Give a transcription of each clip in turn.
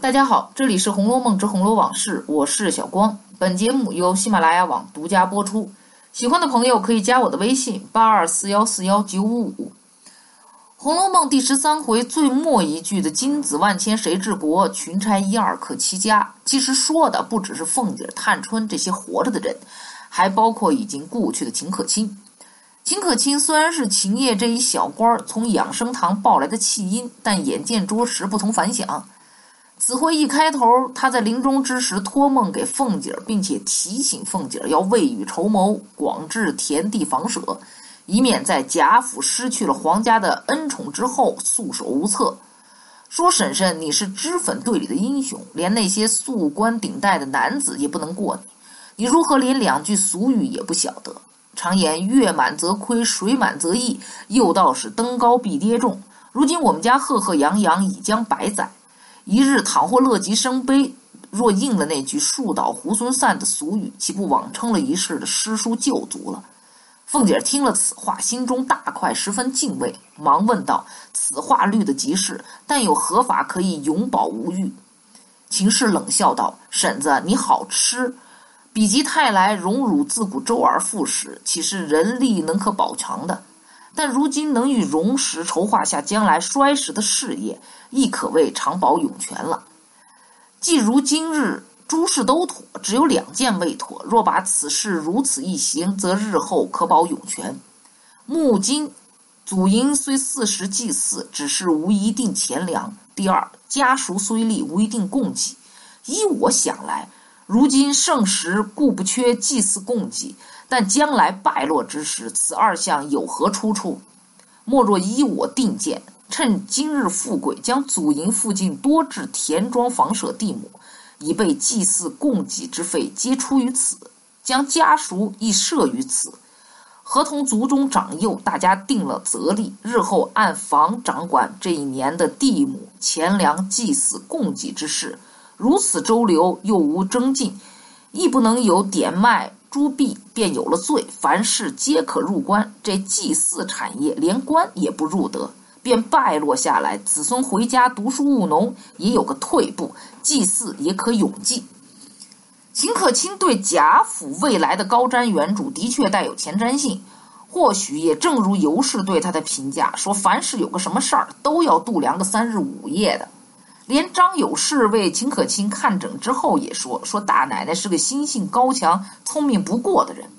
大家好，这里是《红楼梦之红楼往事》，我是小光。本节目由喜马拉雅网独家播出。喜欢的朋友可以加我的微信：八二四幺四幺九五五。《红楼梦》第十三回最末一句的“金子万千谁治国，群钗一二可齐家”，其实说的不只是凤姐、探春这些活着的人，还包括已经故去的秦可卿。秦可卿虽然是秦业这一小官从养生堂抱来的弃婴，但眼见着实不同凡响。此回一开头，他在临终之时托梦给凤姐，并且提醒凤姐要未雨绸缪，广置田地房舍，以免在贾府失去了皇家的恩宠之后束手无策。说婶婶，你是脂粉队里的英雄，连那些素冠顶戴的男子也不能过你，你如何连两句俗语也不晓得？常言月满则亏，水满则溢，又道是登高必跌重。如今我们家赫赫扬扬，已将百载。一日倘或乐极生悲，若应了那句“树倒猢狲散”的俗语，岂不枉称了一世的诗书旧族了？凤姐听了此话，心中大快，十分敬畏，忙问道：“此话虑的极是，但有何法可以永保无虞？”秦氏冷笑道：“婶子，你好吃。比及泰来荣辱，自古周而复始，岂是人力能可保强的？”但如今能与荣时筹划下将来衰时的事业，亦可谓长保永全了。既如今日诸事都妥，只有两件未妥。若把此事如此一行，则日后可保永全。目今祖茔虽四时祭祀，只是无一定钱粮。第二，家属虽立，无一定供给。依我想来，如今盛时固不缺祭祀供给。但将来败落之时，此二项有何出处？莫若依我定见，趁今日富贵，将祖茔附近多置田庄房舍地亩，以备祭祀供给之费，皆出于此；将家属亦设于此，合同族中长幼，大家定了则例，日后按房掌管这一年的地亩、钱粮、祭祀供给之事。如此周流，又无征进，亦不能有典卖。朱棣便有了罪，凡事皆可入关。这祭祀产业连官也不入得，便败落下来。子孙回家读书务农，也有个退步；祭祀也可永继。秦可卿对贾府未来的高瞻远瞩，的确带有前瞻性。或许也正如尤氏对他的评价，说凡是有个什么事儿，都要度量个三日五夜的。连张有士为秦可卿看诊之后也说：“说大奶奶是个心性高强、聪明不过的人。”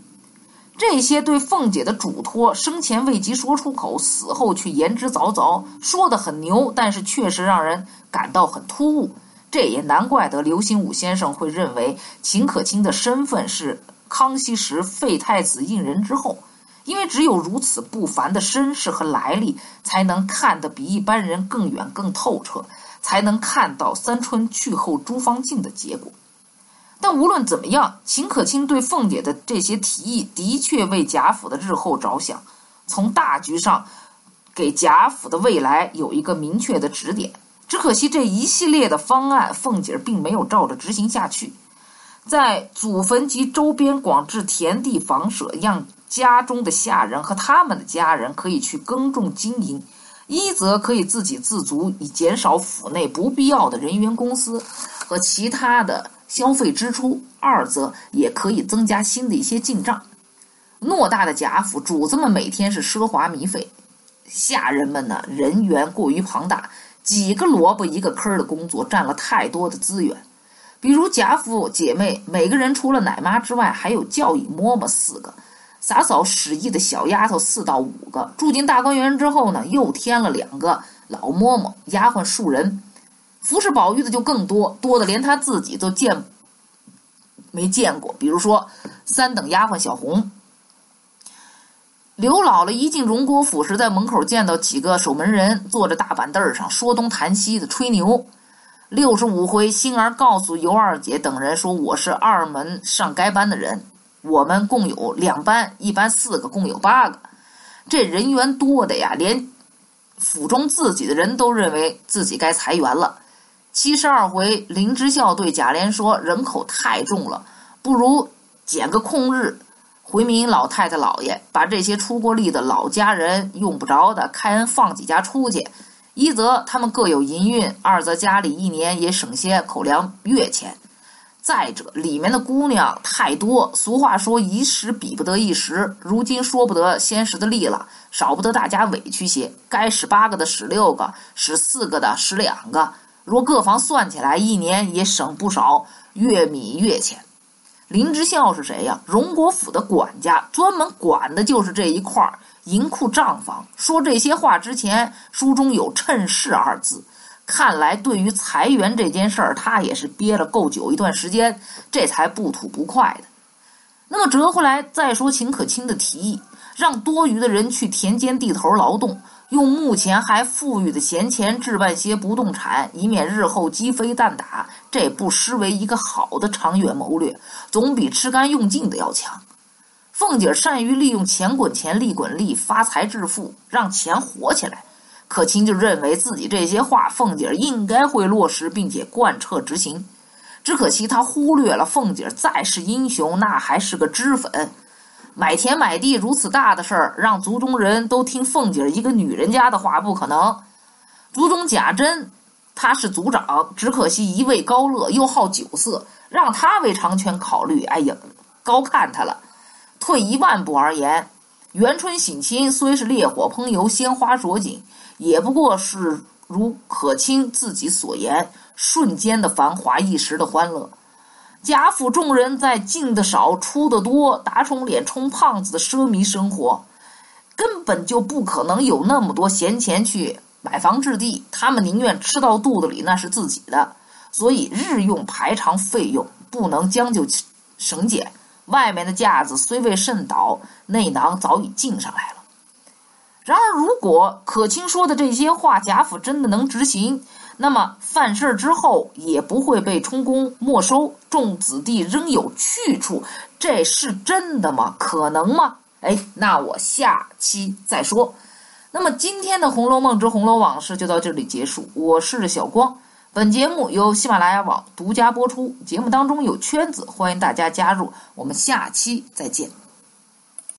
这些对凤姐的嘱托，生前未及说出口，死后却言之凿凿，说的很牛，但是确实让人感到很突兀。这也难怪得刘心武先生会认为秦可卿的身份是康熙时废太子胤仁之后，因为只有如此不凡的身世和来历，才能看得比一般人更远、更透彻。才能看到三春去后朱芳静的结果。但无论怎么样，秦可卿对凤姐的这些提议的确为贾府的日后着想，从大局上给贾府的未来有一个明确的指点。只可惜这一系列的方案，凤姐并没有照着执行下去。在祖坟及周边广置田地房舍，让家中的下人和他们的家人可以去耕种经营。一则可以自给自足，以减少府内不必要的人员、公司和其他的消费支出；二则也可以增加新的一些进账。偌大的贾府，主子们每天是奢华靡费，下人们呢人员过于庞大，几个萝卜一个坑的工作占了太多的资源。比如贾府姐妹，每个人除了奶妈之外，还有教育嬷嬷四个。洒扫使役的小丫头四到五个，住进大观园之后呢，又添了两个老嬷嬷丫鬟数人，服侍宝玉的就更多，多的连他自己都见没见过。比如说三等丫鬟小红，刘姥姥一进荣国府时，在门口见到几个守门人坐着大板凳上说东谈西的吹牛。六十五回，星儿告诉尤二姐等人说：“我是二门上该班的人。”我们共有两班，一班四个，共有八个。这人员多的呀，连府中自己的人都认为自己该裁员了。七十二回，林之孝对贾琏说：“人口太重了，不如捡个空日回民老太太老爷，把这些出过力的老家人用不着的开恩放几家出去，一则他们各有银运，二则家里一年也省些口粮月钱。再者，里面的姑娘太多。俗话说：“一时比不得一时。”如今说不得先时的利了，少不得大家委屈些。该使八个的使六个，使四个的使两个。若各房算起来，一年也省不少月米月钱。林之孝是谁呀？荣国府的管家，专门管的就是这一块儿银库账房。说这些话之前，书中有“趁势”二字。看来，对于裁员这件事儿，他也是憋了够久一段时间，这才不吐不快的。那么折回来再说，秦可卿的提议，让多余的人去田间地头劳动，用目前还富裕的闲钱置办些不动产，以免日后鸡飞蛋打，这不失为一个好的长远谋略，总比吃干用尽的要强。凤姐善于利用钱滚钱，利滚利，发财致富，让钱活起来。可卿就认为自己这些话，凤姐应该会落实，并且贯彻执行。只可惜他忽略了，凤姐再是英雄，那还是个脂粉。买田买地如此大的事儿，让族中人都听凤姐一个女人家的话，不可能。族中贾珍，他是族长，只可惜一味高乐，又好酒色，让他为长权考虑，哎呀，高看他了。退一万步而言，元春省亲虽是烈火烹油，鲜花着锦。也不过是如可卿自己所言，瞬间的繁华，一时的欢乐。贾府众人在进的少，出的多，打肿脸充胖子的奢靡生活，根本就不可能有那么多闲钱去买房置地。他们宁愿吃到肚子里，那是自己的。所以日用排场费用不能将就省减。外面的架子虽未甚倒，内囊早已进上来了。然而，如果可卿说的这些话，贾府真的能执行，那么犯事之后也不会被充公没收，众子弟仍有去处，这是真的吗？可能吗？哎，那我下期再说。那么今天的《红楼梦之红楼往事》就到这里结束。我是小光，本节目由喜马拉雅网独家播出。节目当中有圈子，欢迎大家加入。我们下期再见。